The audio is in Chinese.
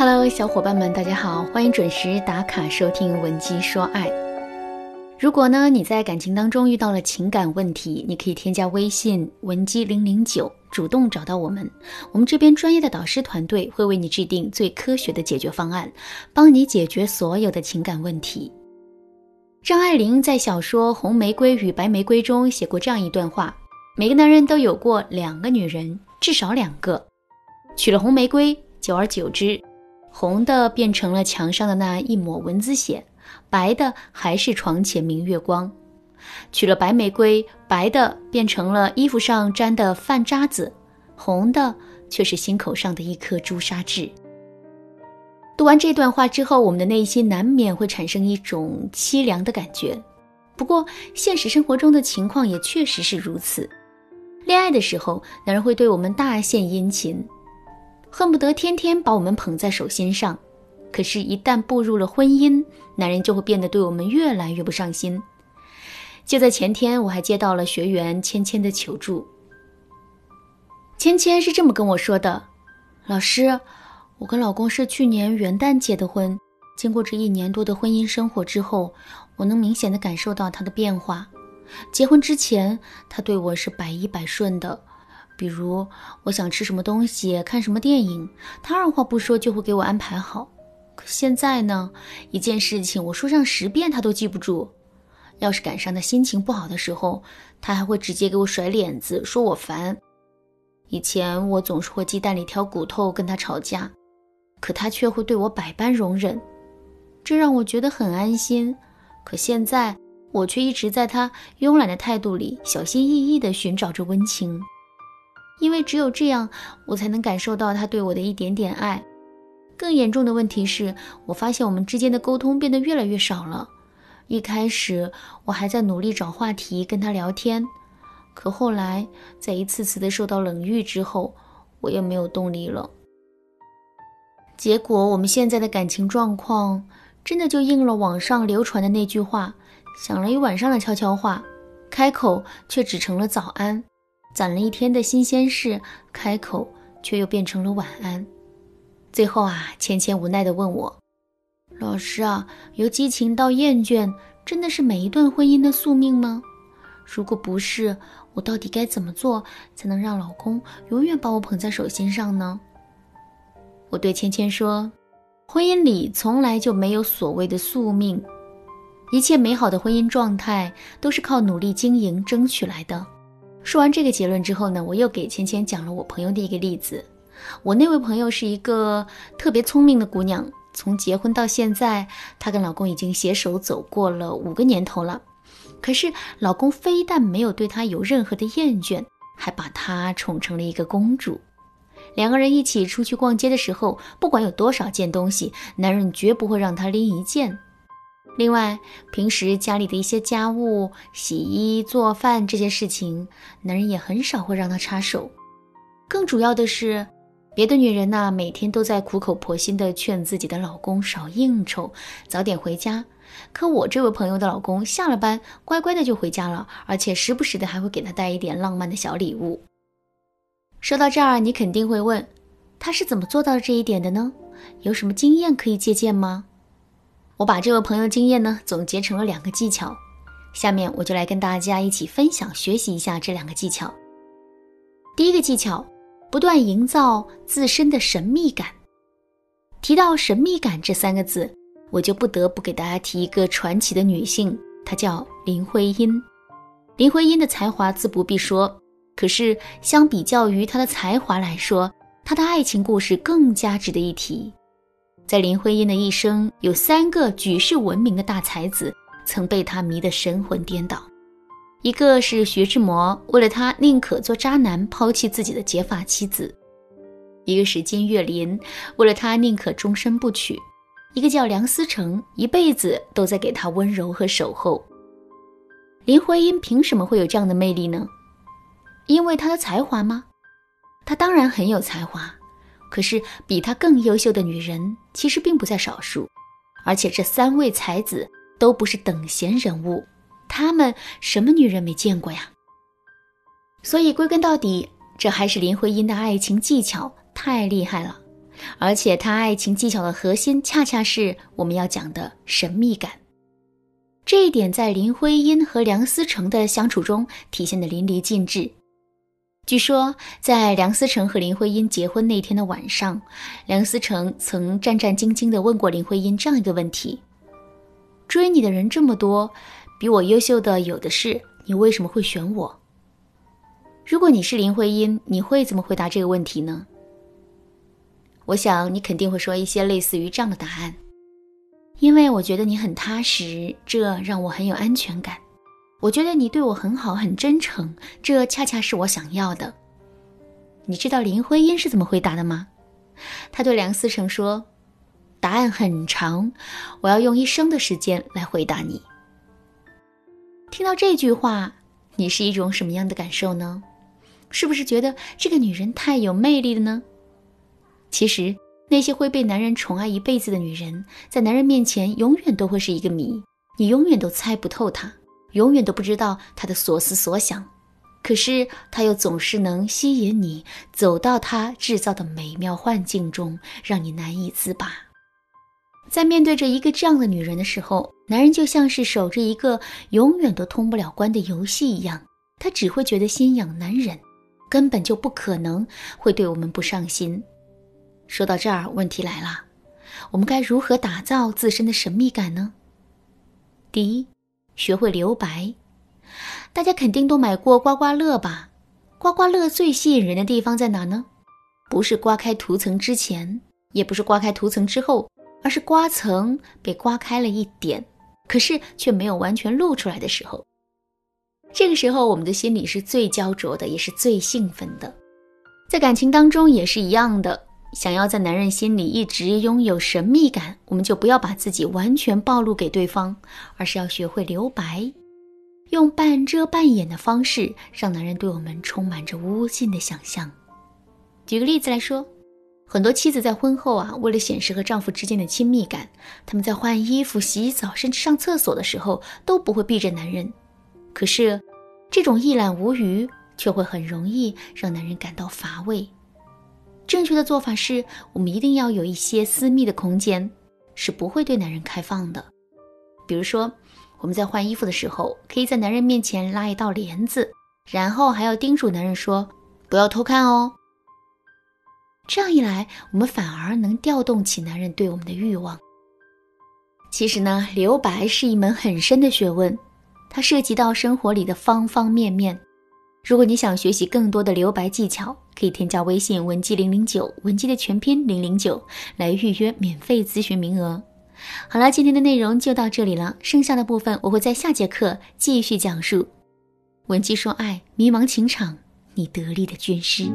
Hello，小伙伴们，大家好，欢迎准时打卡收听《文姬说爱》。如果呢你在感情当中遇到了情感问题，你可以添加微信文姬零零九，主动找到我们，我们这边专业的导师团队会为你制定最科学的解决方案，帮你解决所有的情感问题。张爱玲在小说《红玫瑰与白玫瑰》中写过这样一段话：每个男人都有过两个女人，至少两个。娶了红玫瑰，久而久之，红的变成了墙上的那一抹蚊子血。白的还是床前明月光，娶了白玫瑰，白的变成了衣服上沾的饭渣子，红的却是心口上的一颗朱砂痣。读完这段话之后，我们的内心难免会产生一种凄凉的感觉。不过，现实生活中的情况也确实是如此。恋爱的时候，男人会对我们大献殷勤，恨不得天天把我们捧在手心上。可是，一旦步入了婚姻，男人就会变得对我们越来越不上心。就在前天，我还接到了学员芊芊的求助。芊芊是这么跟我说的：“老师，我跟老公是去年元旦结的婚，经过这一年多的婚姻生活之后，我能明显的感受到他的变化。结婚之前，他对我是百依百顺的，比如我想吃什么东西、看什么电影，他二话不说就会给我安排好。”可现在呢，一件事情我说上十遍他都记不住。要是赶上他心情不好的时候，他还会直接给我甩脸子，说我烦。以前我总是会鸡蛋里挑骨头跟他吵架，可他却会对我百般容忍，这让我觉得很安心。可现在我却一直在他慵懒的态度里小心翼翼地寻找着温情，因为只有这样，我才能感受到他对我的一点点爱。更严重的问题是我发现我们之间的沟通变得越来越少了。一开始我还在努力找话题跟他聊天，可后来在一次次的受到冷遇之后，我也没有动力了。结果我们现在的感情状况真的就应了网上流传的那句话：想了一晚上的悄悄话，开口却只成了早安；攒了一天的新鲜事，开口却又变成了晚安。最后啊，芊芊无奈地问我：“老师啊，由激情到厌倦，真的是每一段婚姻的宿命吗？如果不是，我到底该怎么做才能让老公永远把我捧在手心上呢？”我对芊芊说：“婚姻里从来就没有所谓的宿命，一切美好的婚姻状态都是靠努力经营争取来的。”说完这个结论之后呢，我又给芊芊讲了我朋友的一个例子。我那位朋友是一个特别聪明的姑娘，从结婚到现在，她跟老公已经携手走过了五个年头了。可是老公非但没有对她有任何的厌倦，还把她宠成了一个公主。两个人一起出去逛街的时候，不管有多少件东西，男人绝不会让她拎一件。另外，平时家里的一些家务、洗衣、做饭这些事情，男人也很少会让她插手。更主要的是。别的女人呢，每天都在苦口婆心地劝自己的老公少应酬，早点回家。可我这位朋友的老公下了班，乖乖的就回家了，而且时不时的还会给她带一点浪漫的小礼物。说到这儿，你肯定会问，他是怎么做到这一点的呢？有什么经验可以借鉴吗？我把这位朋友经验呢总结成了两个技巧，下面我就来跟大家一起分享学习一下这两个技巧。第一个技巧。不断营造自身的神秘感。提到神秘感这三个字，我就不得不给大家提一个传奇的女性，她叫林徽因。林徽因的才华自不必说，可是相比较于她的才华来说，她的爱情故事更加值得一提。在林徽因的一生，有三个举世闻名的大才子曾被她迷得神魂颠倒。一个是徐志摩，为了她宁可做渣男，抛弃自己的结发妻子；一个是金岳霖，为了他宁可终身不娶；一个叫梁思成，一辈子都在给他温柔和守候。林徽因凭什么会有这样的魅力呢？因为她的才华吗？她当然很有才华，可是比她更优秀的女人其实并不在少数，而且这三位才子都不是等闲人物。他们什么女人没见过呀？所以归根到底，这还是林徽因的爱情技巧太厉害了。而且她爱情技巧的核心恰恰是我们要讲的神秘感。这一点在林徽因和梁思成的相处中体现的淋漓尽致。据说，在梁思成和林徽因结婚那天的晚上，梁思成曾战战兢兢地问过林徽因这样一个问题：“追你的人这么多，比我优秀的有的是，你为什么会选我？”如果你是林徽因，你会怎么回答这个问题呢？我想你肯定会说一些类似于这样的答案。因为我觉得你很踏实，这让我很有安全感。我觉得你对我很好，很真诚，这恰恰是我想要的。你知道林徽因是怎么回答的吗？她对梁思成说：“答案很长，我要用一生的时间来回答你。”听到这句话，你是一种什么样的感受呢？是不是觉得这个女人太有魅力了呢？其实。那些会被男人宠爱一辈子的女人，在男人面前永远都会是一个谜，你永远都猜不透她，永远都不知道她的所思所想。可是她又总是能吸引你，走到她制造的美妙幻境中，让你难以自拔。在面对着一个这样的女人的时候，男人就像是守着一个永远都通不了关的游戏一样，他只会觉得心痒难忍，根本就不可能会对我们不上心。说到这儿，问题来了，我们该如何打造自身的神秘感呢？第一，学会留白。大家肯定都买过刮刮乐吧？刮刮乐最吸引人的地方在哪呢？不是刮开涂层之前，也不是刮开涂层之后，而是刮层被刮开了一点，可是却没有完全露出来的时候。这个时候，我们的心里是最焦灼的，也是最兴奋的。在感情当中也是一样的。想要在男人心里一直拥有神秘感，我们就不要把自己完全暴露给对方，而是要学会留白，用半遮半掩的方式，让男人对我们充满着无尽的想象。举个例子来说，很多妻子在婚后啊，为了显示和丈夫之间的亲密感，他们在换衣服、洗澡，甚至上厕所的时候都不会避着男人。可是，这种一览无余却会很容易让男人感到乏味。正确的做法是，我们一定要有一些私密的空间，是不会对男人开放的。比如说，我们在换衣服的时候，可以在男人面前拉一道帘子，然后还要叮嘱男人说：“不要偷看哦。”这样一来，我们反而能调动起男人对我们的欲望。其实呢，留白是一门很深的学问，它涉及到生活里的方方面面。如果你想学习更多的留白技巧，可以添加微信文姬零零九，文姬的全拼零零九，来预约免费咨询名额。好了，今天的内容就到这里了，剩下的部分我会在下节课继续讲述。文姬说爱，迷茫情场，你得力的军师。